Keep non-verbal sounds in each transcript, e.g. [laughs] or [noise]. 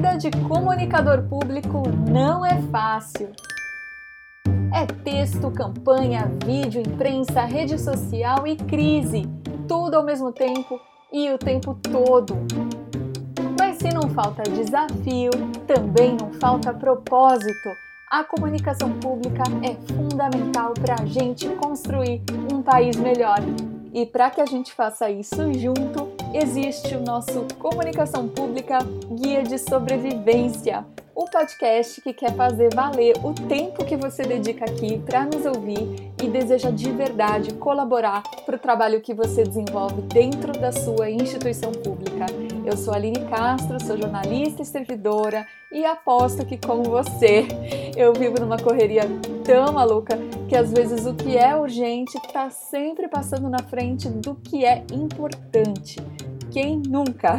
vida de comunicador público não é fácil. É texto, campanha, vídeo, imprensa, rede social e crise. Tudo ao mesmo tempo e o tempo todo. Mas se não falta desafio, também não falta propósito. A comunicação pública é fundamental para a gente construir um país melhor. E para que a gente faça isso junto, existe o nosso Comunicação Pública Guia de Sobrevivência, o podcast que quer fazer valer o tempo que você dedica aqui para nos ouvir e deseja de verdade colaborar para o trabalho que você desenvolve dentro da sua instituição pública. Eu sou Aline Castro, sou jornalista e servidora e aposto que, como você, [laughs] eu vivo numa correria tão maluca que às vezes o que é urgente está sempre passando na frente do que é importante. Quem nunca?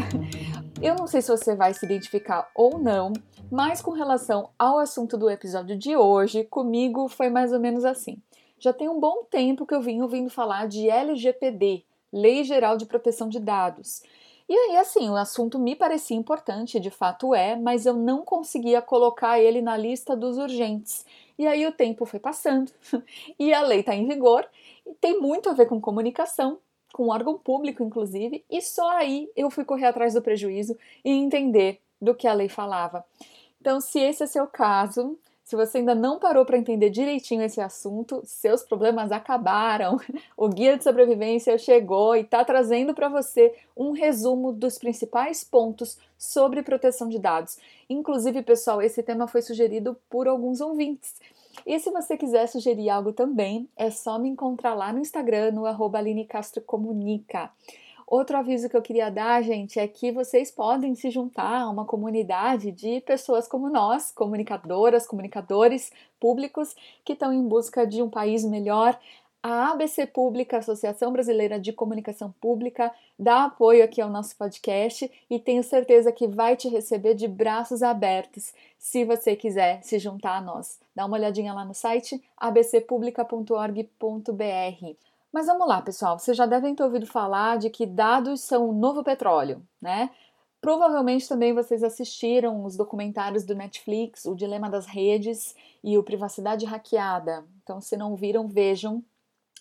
Eu não sei se você vai se identificar ou não, mas com relação ao assunto do episódio de hoje, comigo foi mais ou menos assim. Já tem um bom tempo que eu vim ouvindo falar de LGPD, Lei Geral de Proteção de Dados. E aí, assim, o assunto me parecia importante, de fato é, mas eu não conseguia colocar ele na lista dos urgentes. E aí o tempo foi passando [laughs] e a lei está em vigor tem muito a ver com comunicação, com órgão público, inclusive, e só aí eu fui correr atrás do prejuízo e entender do que a lei falava. Então, se esse é seu caso, se você ainda não parou para entender direitinho esse assunto, seus problemas acabaram. [laughs] O guia de sobrevivência chegou e está trazendo para você um resumo dos principais pontos sobre proteção de dados. Inclusive, pessoal, esse tema foi sugerido por alguns ouvintes. E se você quiser sugerir algo também, é só me encontrar lá no Instagram, no arroba Aline Castro Comunica. Outro aviso que eu queria dar, gente, é que vocês podem se juntar a uma comunidade de pessoas como nós, comunicadoras, comunicadores públicos que estão em busca de um país melhor. A ABC Pública, Associação Brasileira de Comunicação Pública, dá apoio aqui ao nosso podcast e tenho certeza que vai te receber de braços abertos se você quiser se juntar a nós. Dá uma olhadinha lá no site abcpublica.org.br. Mas vamos lá, pessoal. Vocês já devem ter ouvido falar de que dados são o novo petróleo, né? Provavelmente também vocês assistiram os documentários do Netflix, O Dilema das Redes e o Privacidade Hackeada. Então, se não viram, vejam.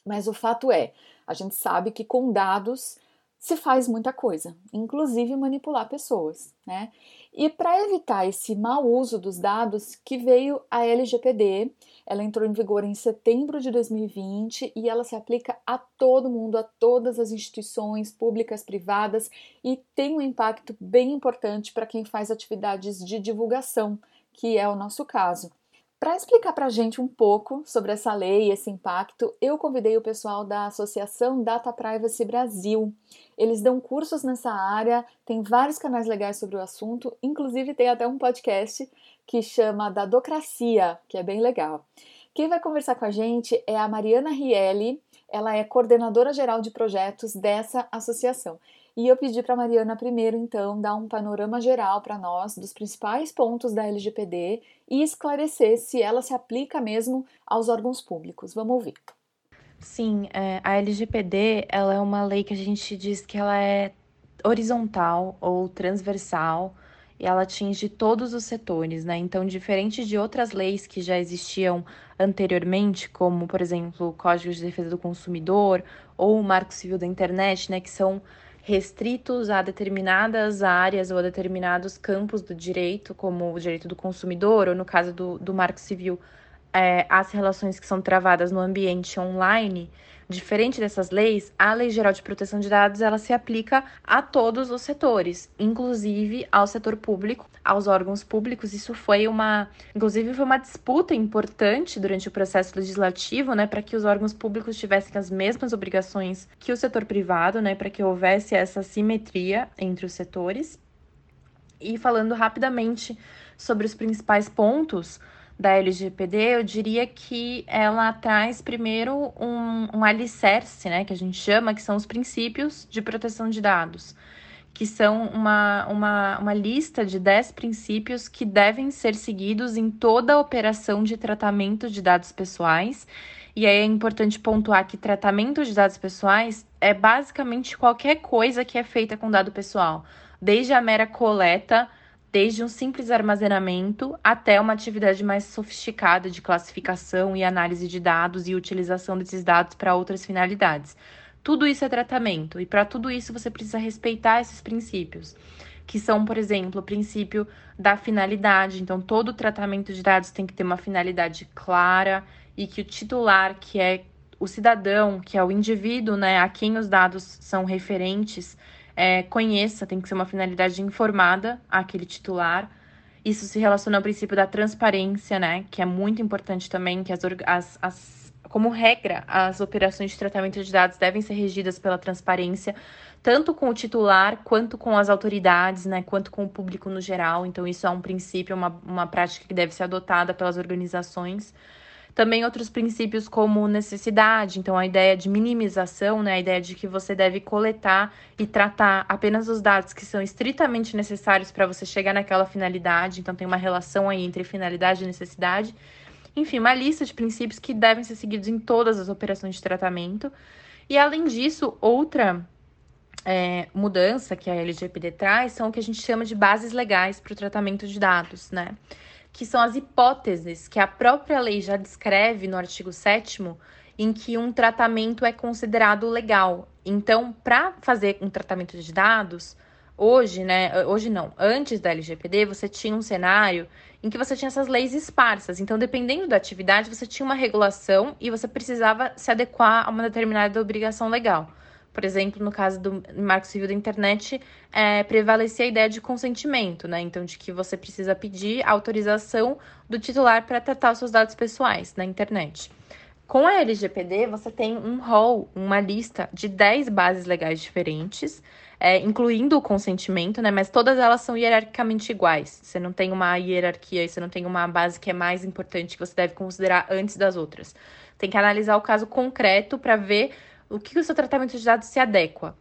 Mas o fato é, a gente sabe que com dados se faz muita coisa, inclusive manipular pessoas, né? E para evitar esse mau uso dos dados, que veio a LGPD, ela entrou em vigor em setembro de 2020 e ela se aplica a todo mundo, a todas as instituições públicas, privadas e tem um impacto bem importante para quem faz atividades de divulgação, que é o nosso caso. Para explicar para a gente um pouco sobre essa lei e esse impacto, eu convidei o pessoal da Associação Data Privacy Brasil. Eles dão cursos nessa área, tem vários canais legais sobre o assunto, inclusive tem até um podcast que chama Dadocracia, que é bem legal. Quem vai conversar com a gente é a Mariana Rielli, ela é coordenadora geral de projetos dessa associação. E eu pedi para Mariana primeiro, então, dar um panorama geral para nós dos principais pontos da LGPD e esclarecer se ela se aplica mesmo aos órgãos públicos. Vamos ouvir. Sim, é, a LGPD ela é uma lei que a gente diz que ela é horizontal ou transversal e ela atinge todos os setores, né? Então, diferente de outras leis que já existiam anteriormente, como, por exemplo, o Código de Defesa do Consumidor ou o Marco Civil da Internet, né, que são restritos a determinadas áreas ou a determinados campos do direito, como o direito do consumidor, ou no caso do, do Marco Civil, é, as relações que são travadas no ambiente online, diferente dessas leis, a Lei Geral de Proteção de Dados ela se aplica a todos os setores, inclusive ao setor público, aos órgãos públicos. Isso foi uma, inclusive foi uma disputa importante durante o processo legislativo, né, para que os órgãos públicos tivessem as mesmas obrigações que o setor privado, né, para que houvesse essa simetria entre os setores. E falando rapidamente sobre os principais pontos, da LGPD, eu diria que ela traz primeiro um, um alicerce, né, que a gente chama, que são os princípios de proteção de dados, que são uma, uma, uma lista de 10 princípios que devem ser seguidos em toda a operação de tratamento de dados pessoais. E aí é importante pontuar que tratamento de dados pessoais é basicamente qualquer coisa que é feita com dado pessoal, desde a mera coleta desde um simples armazenamento até uma atividade mais sofisticada de classificação e análise de dados e utilização desses dados para outras finalidades. Tudo isso é tratamento, e para tudo isso você precisa respeitar esses princípios, que são, por exemplo, o princípio da finalidade. Então, todo tratamento de dados tem que ter uma finalidade clara e que o titular, que é o cidadão, que é o indivíduo, né, a quem os dados são referentes, é, conheça, tem que ser uma finalidade informada àquele titular. Isso se relaciona ao princípio da transparência, né, que é muito importante também, que as, as, as como regra, as operações de tratamento de dados devem ser regidas pela transparência, tanto com o titular, quanto com as autoridades, né, quanto com o público no geral. Então, isso é um princípio, uma, uma prática que deve ser adotada pelas organizações. Também outros princípios como necessidade, então a ideia de minimização, né, a ideia de que você deve coletar e tratar apenas os dados que são estritamente necessários para você chegar naquela finalidade, então tem uma relação aí entre finalidade e necessidade. Enfim, uma lista de princípios que devem ser seguidos em todas as operações de tratamento. E além disso, outra é, mudança que a LGPD traz são o que a gente chama de bases legais para o tratamento de dados, né? Que são as hipóteses que a própria lei já descreve no artigo 7 em que um tratamento é considerado legal. Então, para fazer um tratamento de dados, hoje, né, hoje não, antes da LGPD, você tinha um cenário em que você tinha essas leis esparsas. Então, dependendo da atividade, você tinha uma regulação e você precisava se adequar a uma determinada obrigação legal. Por exemplo, no caso do Marco Civil da Internet, é, prevalecia a ideia de consentimento, né? Então, de que você precisa pedir autorização do titular para tratar os seus dados pessoais na internet. Com a LGPD, você tem um rol, uma lista de 10 bases legais diferentes, é, incluindo o consentimento, né? Mas todas elas são hierarquicamente iguais. Você não tem uma hierarquia e você não tem uma base que é mais importante que você deve considerar antes das outras. Tem que analisar o caso concreto para ver o que o seu tratamento de dados se adequa.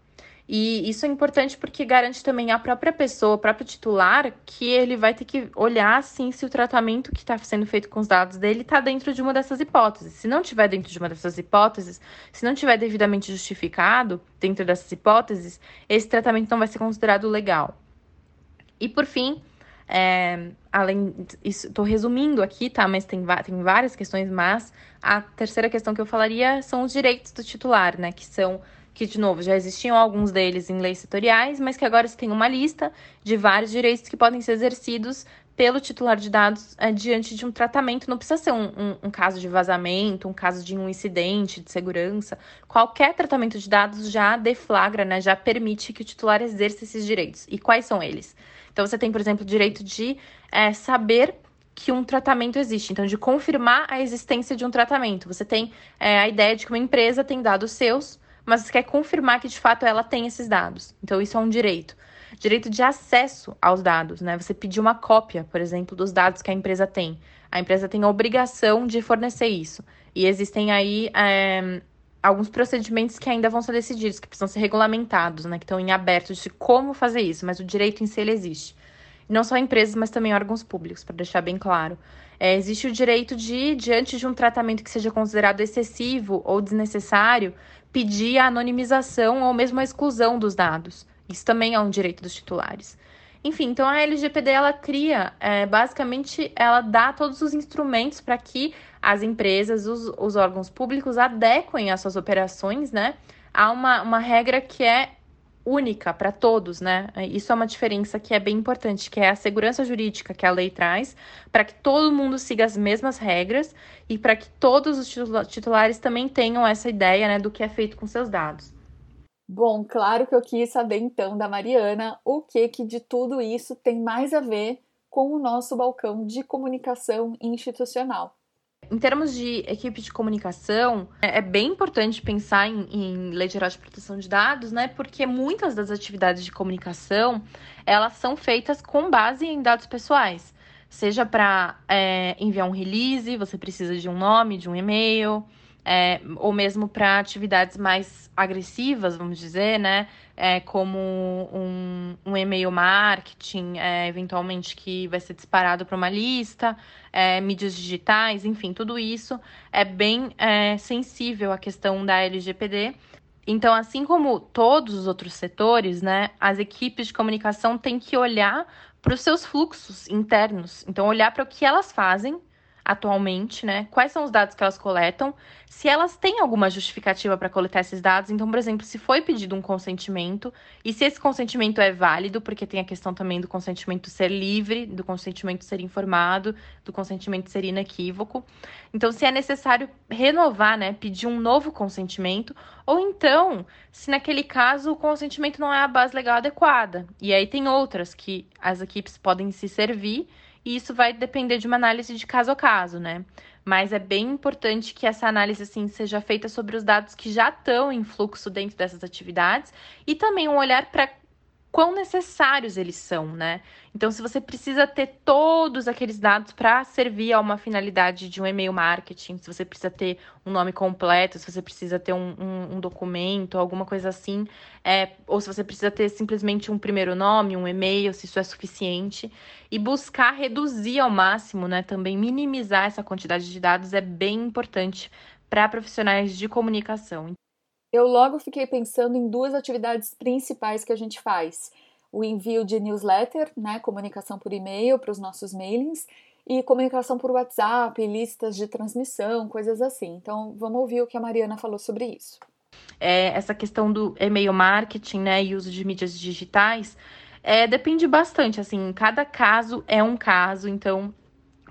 E isso é importante porque garante também à própria pessoa, ao próprio titular, que ele vai ter que olhar assim se o tratamento que está sendo feito com os dados dele está dentro de uma dessas hipóteses. Se não tiver dentro de uma dessas hipóteses, se não tiver devidamente justificado dentro dessas hipóteses, esse tratamento não vai ser considerado legal. E por fim, é, além estou resumindo aqui, tá? Mas tem, tem várias questões, mas a terceira questão que eu falaria são os direitos do titular, né? Que são que, de novo, já existiam alguns deles em leis setoriais, mas que agora se tem uma lista de vários direitos que podem ser exercidos pelo titular de dados é, diante de um tratamento. Não precisa ser um, um, um, caso de vazamento, um caso de um incidente de segurança. Qualquer tratamento de dados já deflagra, né, já permite que o titular exerça esses direitos. E quais são eles? Então, você tem, por exemplo, o direito de é, saber que um tratamento existe, então de confirmar a existência de um tratamento. Você tem é, a ideia de que uma empresa tem dados seus, mas você quer confirmar que de fato ela tem esses dados. Então, isso é um direito. Direito de acesso aos dados, né? Você pedir uma cópia, por exemplo, dos dados que a empresa tem. A empresa tem a obrigação de fornecer isso. E existem aí é, alguns procedimentos que ainda vão ser decididos, que precisam ser regulamentados, né, que estão em aberto de como fazer isso, mas o direito em si ele existe. Não só empresas, mas também órgãos públicos, para deixar bem claro. É, existe o direito de, diante de um tratamento que seja considerado excessivo ou desnecessário, pedir a anonimização ou mesmo a exclusão dos dados. Isso também é um direito dos titulares. Enfim, então a LGPD ela cria, é, basicamente, ela dá todos os instrumentos para que as empresas, os, os órgãos públicos adequem as suas operações, né, a uma, uma regra que é única para todos, né? Isso é uma diferença que é bem importante, que é a segurança jurídica que a lei traz, para que todo mundo siga as mesmas regras e para que todos os titulares também tenham essa ideia, né, do que é feito com seus dados. Bom, claro que eu quis saber então da Mariana o que que de tudo isso tem mais a ver com o nosso balcão de comunicação institucional. Em termos de equipe de comunicação, é, é bem importante pensar em, em lei geral de proteção de dados, né? Porque muitas das atividades de comunicação elas são feitas com base em dados pessoais. Seja para é, enviar um release, você precisa de um nome, de um e-mail, é, ou mesmo para atividades mais agressivas, vamos dizer, né? É, como um, um e-mail marketing, é, eventualmente que vai ser disparado para uma lista, é, mídias digitais, enfim, tudo isso é bem é, sensível à questão da LGPD. Então, assim como todos os outros setores, né, as equipes de comunicação têm que olhar para os seus fluxos internos. Então, olhar para o que elas fazem atualmente, né? Quais são os dados que elas coletam, se elas têm alguma justificativa para coletar esses dados. Então, por exemplo, se foi pedido um consentimento e se esse consentimento é válido, porque tem a questão também do consentimento ser livre, do consentimento ser informado, do consentimento ser inequívoco. Então, se é necessário renovar, né, pedir um novo consentimento, ou então, se naquele caso o consentimento não é a base legal adequada. E aí tem outras que as equipes podem se servir e isso vai depender de uma análise de caso a caso, né? Mas é bem importante que essa análise assim seja feita sobre os dados que já estão em fluxo dentro dessas atividades e também um olhar para quão necessários eles são, né? Então, se você precisa ter todos aqueles dados para servir a uma finalidade de um e-mail marketing, se você precisa ter um nome completo, se você precisa ter um, um, um documento, alguma coisa assim, é, ou se você precisa ter simplesmente um primeiro nome, um e-mail, se isso é suficiente, e buscar reduzir ao máximo, né? Também minimizar essa quantidade de dados é bem importante para profissionais de comunicação eu logo fiquei pensando em duas atividades principais que a gente faz: o envio de newsletter, né, comunicação por e-mail para os nossos mailings, e comunicação por WhatsApp, listas de transmissão, coisas assim. Então, vamos ouvir o que a Mariana falou sobre isso. É, essa questão do e-mail marketing, né, e uso de mídias digitais, é, depende bastante, assim, cada caso é um caso, então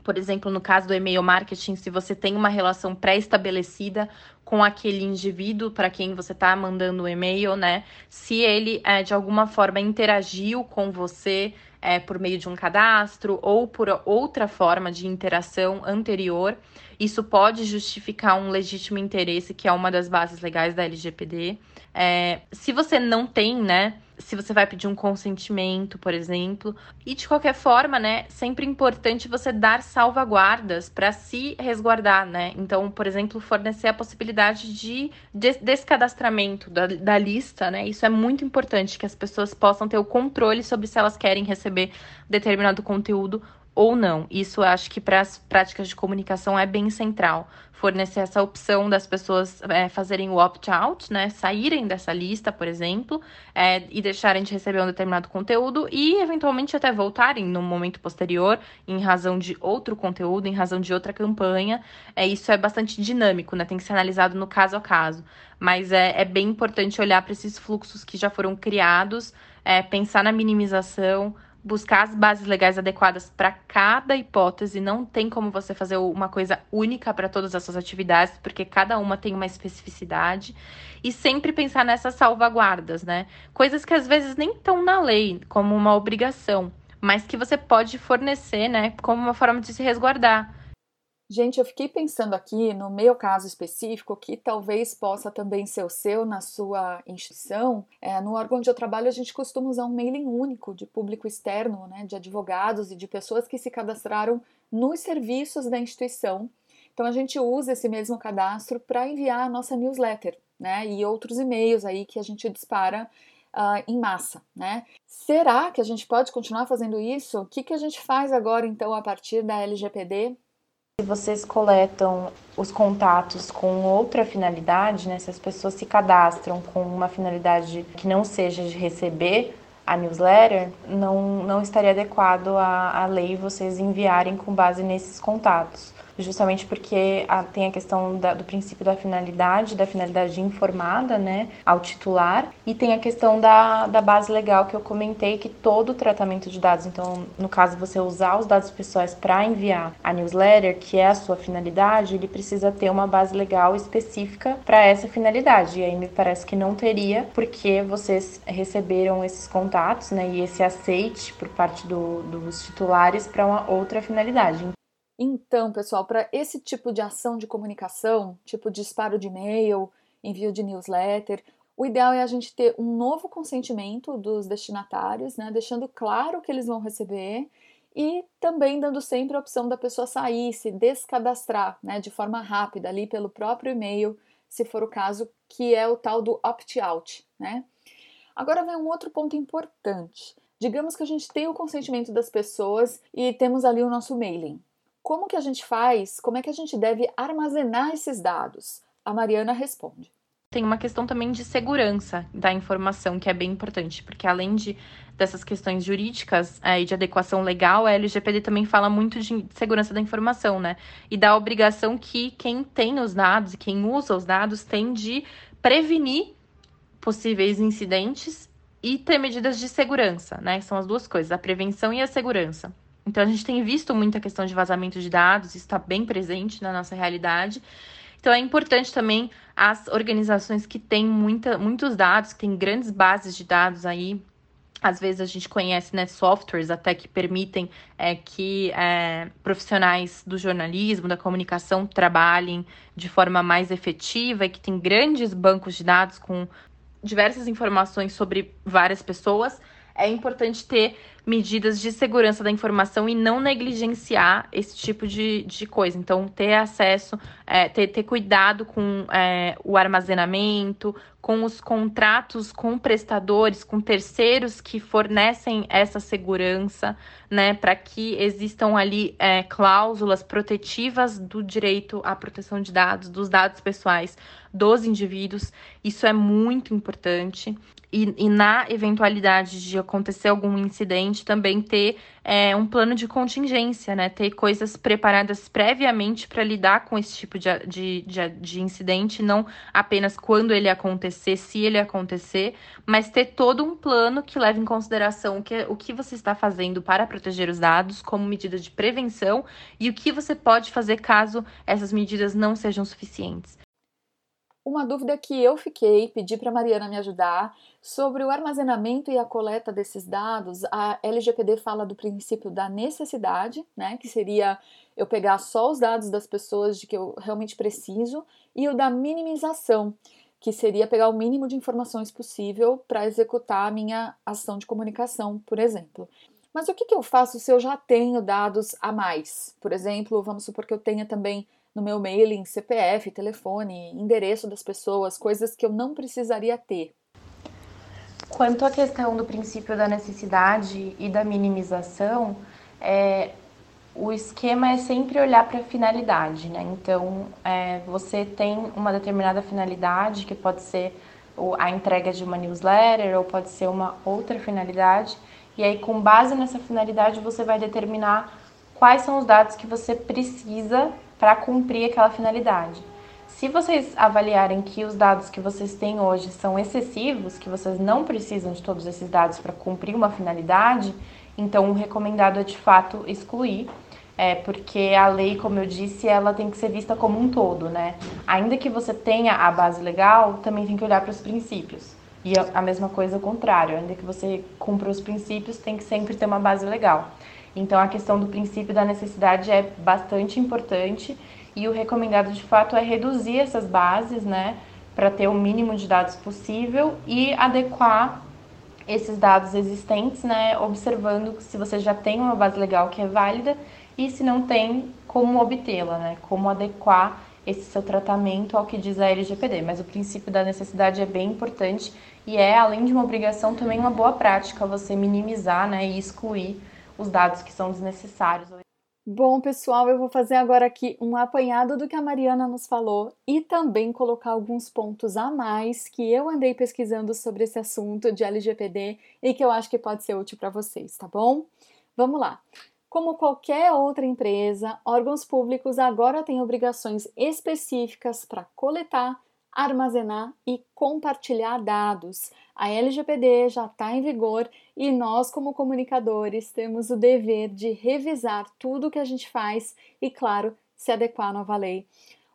por exemplo, no caso do e-mail marketing, se você tem uma relação pré-estabelecida com aquele indivíduo para quem você está mandando o e-mail, né? Se ele é, de alguma forma interagiu com você é, por meio de um cadastro ou por outra forma de interação anterior, isso pode justificar um legítimo interesse, que é uma das bases legais da LGPD. É, se você não tem, né? se você vai pedir um consentimento, por exemplo. E de qualquer forma, né, sempre importante você dar salvaguardas para se resguardar, né? Então, por exemplo, fornecer a possibilidade de descadastramento da, da lista, né? Isso é muito importante que as pessoas possam ter o controle sobre se elas querem receber determinado conteúdo ou não. Isso acho que para as práticas de comunicação é bem central. Fornecer essa opção das pessoas é, fazerem o opt-out, né? Saírem dessa lista, por exemplo, é, e deixarem de receber um determinado conteúdo e, eventualmente, até voltarem no momento posterior, em razão de outro conteúdo, em razão de outra campanha. É, isso é bastante dinâmico, né? Tem que ser analisado no caso a caso. Mas é, é bem importante olhar para esses fluxos que já foram criados, é, pensar na minimização buscar as bases legais adequadas para cada hipótese. Não tem como você fazer uma coisa única para todas as suas atividades, porque cada uma tem uma especificidade. E sempre pensar nessas salvaguardas, né? Coisas que às vezes nem estão na lei, como uma obrigação, mas que você pode fornecer, né, como uma forma de se resguardar. Gente, eu fiquei pensando aqui no meu caso específico, que talvez possa também ser o seu na sua instituição. É, no órgão onde eu trabalho, a gente costuma usar um mailing único de público externo, né, de advogados e de pessoas que se cadastraram nos serviços da instituição. Então a gente usa esse mesmo cadastro para enviar a nossa newsletter, né, e outros e-mails aí que a gente dispara Uh, em massa, né? Será que a gente pode continuar fazendo isso? O que, que a gente faz agora, então, a partir da LGPD? Se vocês coletam os contatos com outra finalidade, né, se as pessoas se cadastram com uma finalidade que não seja de receber a newsletter, não, não estaria adequado à, lei vocês enviarem com base nesses contatos justamente porque a, tem a questão da, do princípio da finalidade, da finalidade informada, né, ao titular, e tem a questão da, da base legal que eu comentei, que todo tratamento de dados, então, no caso, você usar os dados pessoais para enviar a newsletter, que é a sua finalidade, ele precisa ter uma base legal específica para essa finalidade, e aí me parece que não teria, porque vocês receberam esses contatos, né, e esse aceite por parte do, dos titulares para uma outra finalidade. Então, pessoal, para esse tipo de ação de comunicação, tipo disparo de e-mail, envio de newsletter, o ideal é a gente ter um novo consentimento dos destinatários, né, deixando claro que eles vão receber e também dando sempre a opção da pessoa sair, se descadastrar, né, de forma rápida ali pelo próprio e-mail, se for o caso, que é o tal do opt-out, né? Agora vem um outro ponto importante. Digamos que a gente tem o consentimento das pessoas e temos ali o nosso mailing. Como que a gente faz? Como é que a gente deve armazenar esses dados? A Mariana responde. Tem uma questão também de segurança da informação que é bem importante, porque além de dessas questões jurídicas é, e de adequação legal, a LGPD também fala muito de segurança da informação, né? E da obrigação que quem tem os dados e quem usa os dados tem de prevenir possíveis incidentes e ter medidas de segurança, né? São as duas coisas, a prevenção e a segurança. Então a gente tem visto muita questão de vazamento de dados, isso está bem presente na nossa realidade. Então é importante também as organizações que têm muita, muitos dados, que têm grandes bases de dados aí, às vezes a gente conhece né, softwares até que permitem é, que é, profissionais do jornalismo, da comunicação, trabalhem de forma mais efetiva e que tem grandes bancos de dados com diversas informações sobre várias pessoas é importante ter medidas de segurança da informação e não negligenciar esse tipo de, de coisa. Então, ter acesso, é, ter, ter cuidado com é, o armazenamento, com os contratos com prestadores, com terceiros que fornecem essa segurança, né, para que existam ali é, cláusulas protetivas do direito à proteção de dados, dos dados pessoais dos indivíduos. Isso é muito importante e, e, na eventualidade de acontecer algum incidente, também ter é, um plano de contingência, né? Ter coisas preparadas previamente para lidar com esse tipo de, de, de, de, incidente, não apenas quando ele acontecer, se ele acontecer, mas ter todo um plano que leve em consideração o que, o que você está fazendo para proteger os dados como medida de prevenção e o que você pode fazer caso essas medidas não sejam suficientes. Uma dúvida que eu fiquei, pedi para Mariana me ajudar, sobre o armazenamento e a coleta desses dados. A LGPD fala do princípio da necessidade, né, que seria eu pegar só os dados das pessoas de que eu realmente preciso, e o da minimização, que seria pegar o mínimo de informações possível para executar a minha ação de comunicação, por exemplo. Mas o que, que eu faço se eu já tenho dados a mais? Por exemplo, vamos supor que eu tenha também no meu mailing CPF, telefone, endereço das pessoas, coisas que eu não precisaria ter. Quanto à questão do princípio da necessidade e da minimização, é, o esquema é sempre olhar para a finalidade, né? Então, é, você tem uma determinada finalidade, que pode ser a entrega de uma newsletter ou pode ser uma outra finalidade, e aí, com base nessa finalidade, você vai determinar quais são os dados que você precisa para cumprir aquela finalidade. Se vocês avaliarem que os dados que vocês têm hoje são excessivos, que vocês não precisam de todos esses dados para cumprir uma finalidade, então o recomendado é de fato excluir, é, porque a lei, como eu disse, ela tem que ser vista como um todo, né? Ainda que você tenha a base legal, também tem que olhar para os princípios. E a mesma coisa ao contrário, ainda que você cumpra os princípios, tem que sempre ter uma base legal. Então, a questão do princípio da necessidade é bastante importante e o recomendado de fato é reduzir essas bases, né, para ter o mínimo de dados possível e adequar esses dados existentes, né, observando se você já tem uma base legal que é válida e se não tem, como obtê-la, né, como adequar esse seu tratamento ao que diz a LGPD. Mas o princípio da necessidade é bem importante e é, além de uma obrigação, também uma boa prática você minimizar, né, e excluir os dados que são desnecessários. Bom, pessoal, eu vou fazer agora aqui um apanhado do que a Mariana nos falou e também colocar alguns pontos a mais que eu andei pesquisando sobre esse assunto de LGPD e que eu acho que pode ser útil para vocês, tá bom? Vamos lá. Como qualquer outra empresa, órgãos públicos agora têm obrigações específicas para coletar, armazenar e compartilhar dados. A LGPD já está em vigor e nós, como comunicadores, temos o dever de revisar tudo o que a gente faz e, claro, se adequar à nova lei.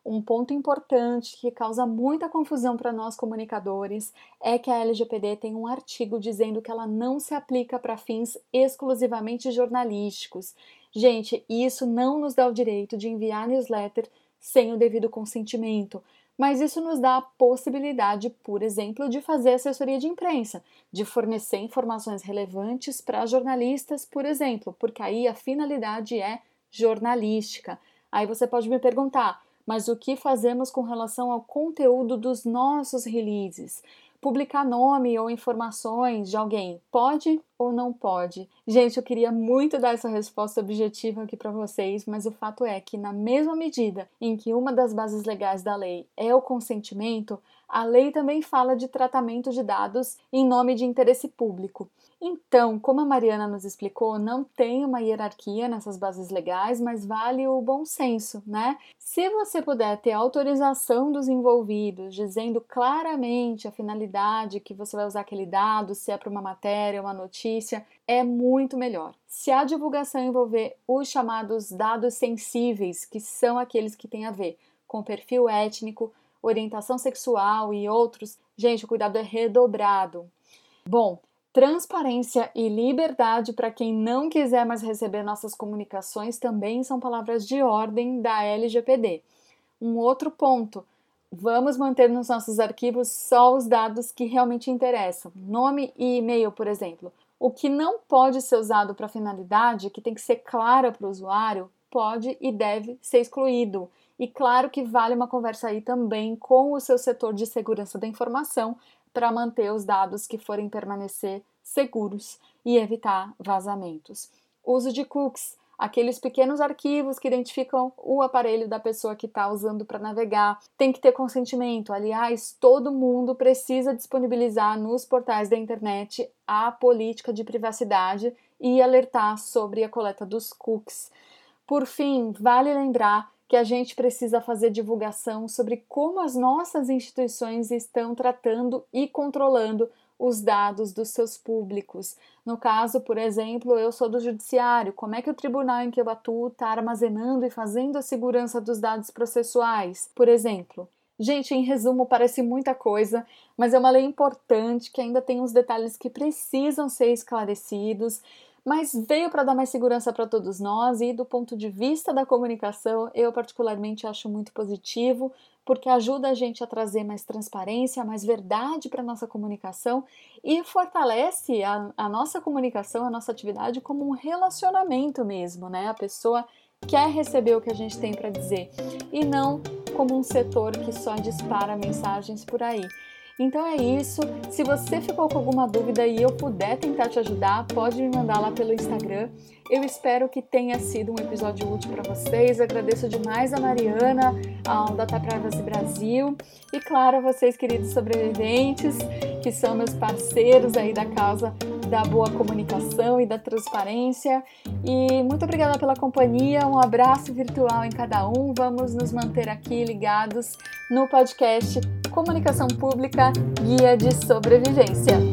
Um ponto importante que causa muita confusão para nós comunicadores é que a LGPD tem um artigo dizendo que ela não se aplica para fins exclusivamente jornalísticos. Gente, isso não nos dá o direito de enviar newsletter sem o devido consentimento mas isso nos dá a possibilidade, por exemplo, de fazer assessoria de imprensa, de fornecer informações relevantes para jornalistas, por exemplo, porque aí a finalidade é jornalística. Aí você pode me perguntar, mas o que fazemos com relação ao conteúdo dos nossos releases? Publicar nome ou informações de alguém pode ou não pode? Gente, eu queria muito dar essa resposta objetiva aqui para vocês, mas o fato é que, na mesma medida em que uma das bases legais da lei é o consentimento, a lei também fala de tratamento de dados em nome de interesse público. Então, como a Mariana nos explicou, não tem uma hierarquia nessas bases legais, mas vale o bom senso, né? Se você puder ter autorização dos envolvidos, dizendo claramente a finalidade que você vai usar aquele dado, se é para uma matéria, uma notícia, é muito melhor. Se a divulgação envolver os chamados dados sensíveis, que são aqueles que têm a ver com perfil étnico, orientação sexual e outros, gente, o cuidado é redobrado. Bom, Transparência e liberdade para quem não quiser mais receber nossas comunicações também são palavras de ordem da LGPD. Um outro ponto: vamos manter nos nossos arquivos só os dados que realmente interessam, nome e e-mail, por exemplo. O que não pode ser usado para finalidade, que tem que ser clara para o usuário, pode e deve ser excluído. E claro que vale uma conversa aí também com o seu setor de segurança da informação para manter os dados que forem permanecer seguros e evitar vazamentos. Uso de cookies, aqueles pequenos arquivos que identificam o aparelho da pessoa que está usando para navegar. Tem que ter consentimento. Aliás, todo mundo precisa disponibilizar nos portais da internet a política de privacidade e alertar sobre a coleta dos cookies. Por fim, vale lembrar que a gente precisa fazer divulgação sobre como as nossas instituições estão tratando e controlando os dados dos seus públicos. No caso, por exemplo, eu sou do judiciário, como é que o tribunal em que eu atuo está armazenando e fazendo a segurança dos dados processuais, por exemplo? Gente, em resumo, parece muita coisa, mas é uma lei importante que ainda tem uns detalhes que precisam ser esclarecidos mas veio para dar mais segurança para todos nós e do ponto de vista da comunicação, eu particularmente acho muito positivo, porque ajuda a gente a trazer mais transparência, mais verdade para a nossa comunicação e fortalece a, a nossa comunicação, a nossa atividade como um relacionamento mesmo, né? A pessoa quer receber o que a gente tem para dizer e não como um setor que só dispara mensagens por aí. Então é isso. Se você ficou com alguma dúvida e eu puder tentar te ajudar, pode me mandar lá pelo Instagram. Eu espero que tenha sido um episódio útil para vocês. agradeço demais a Mariana, ao Data Privacy Brasil e, claro, a vocês, queridos sobreviventes, que são meus parceiros aí da causa da boa comunicação e da transparência. E muito obrigada pela companhia. Um abraço virtual em cada um. Vamos nos manter aqui ligados no podcast Comunicação Pública Guia de Sobrevivência.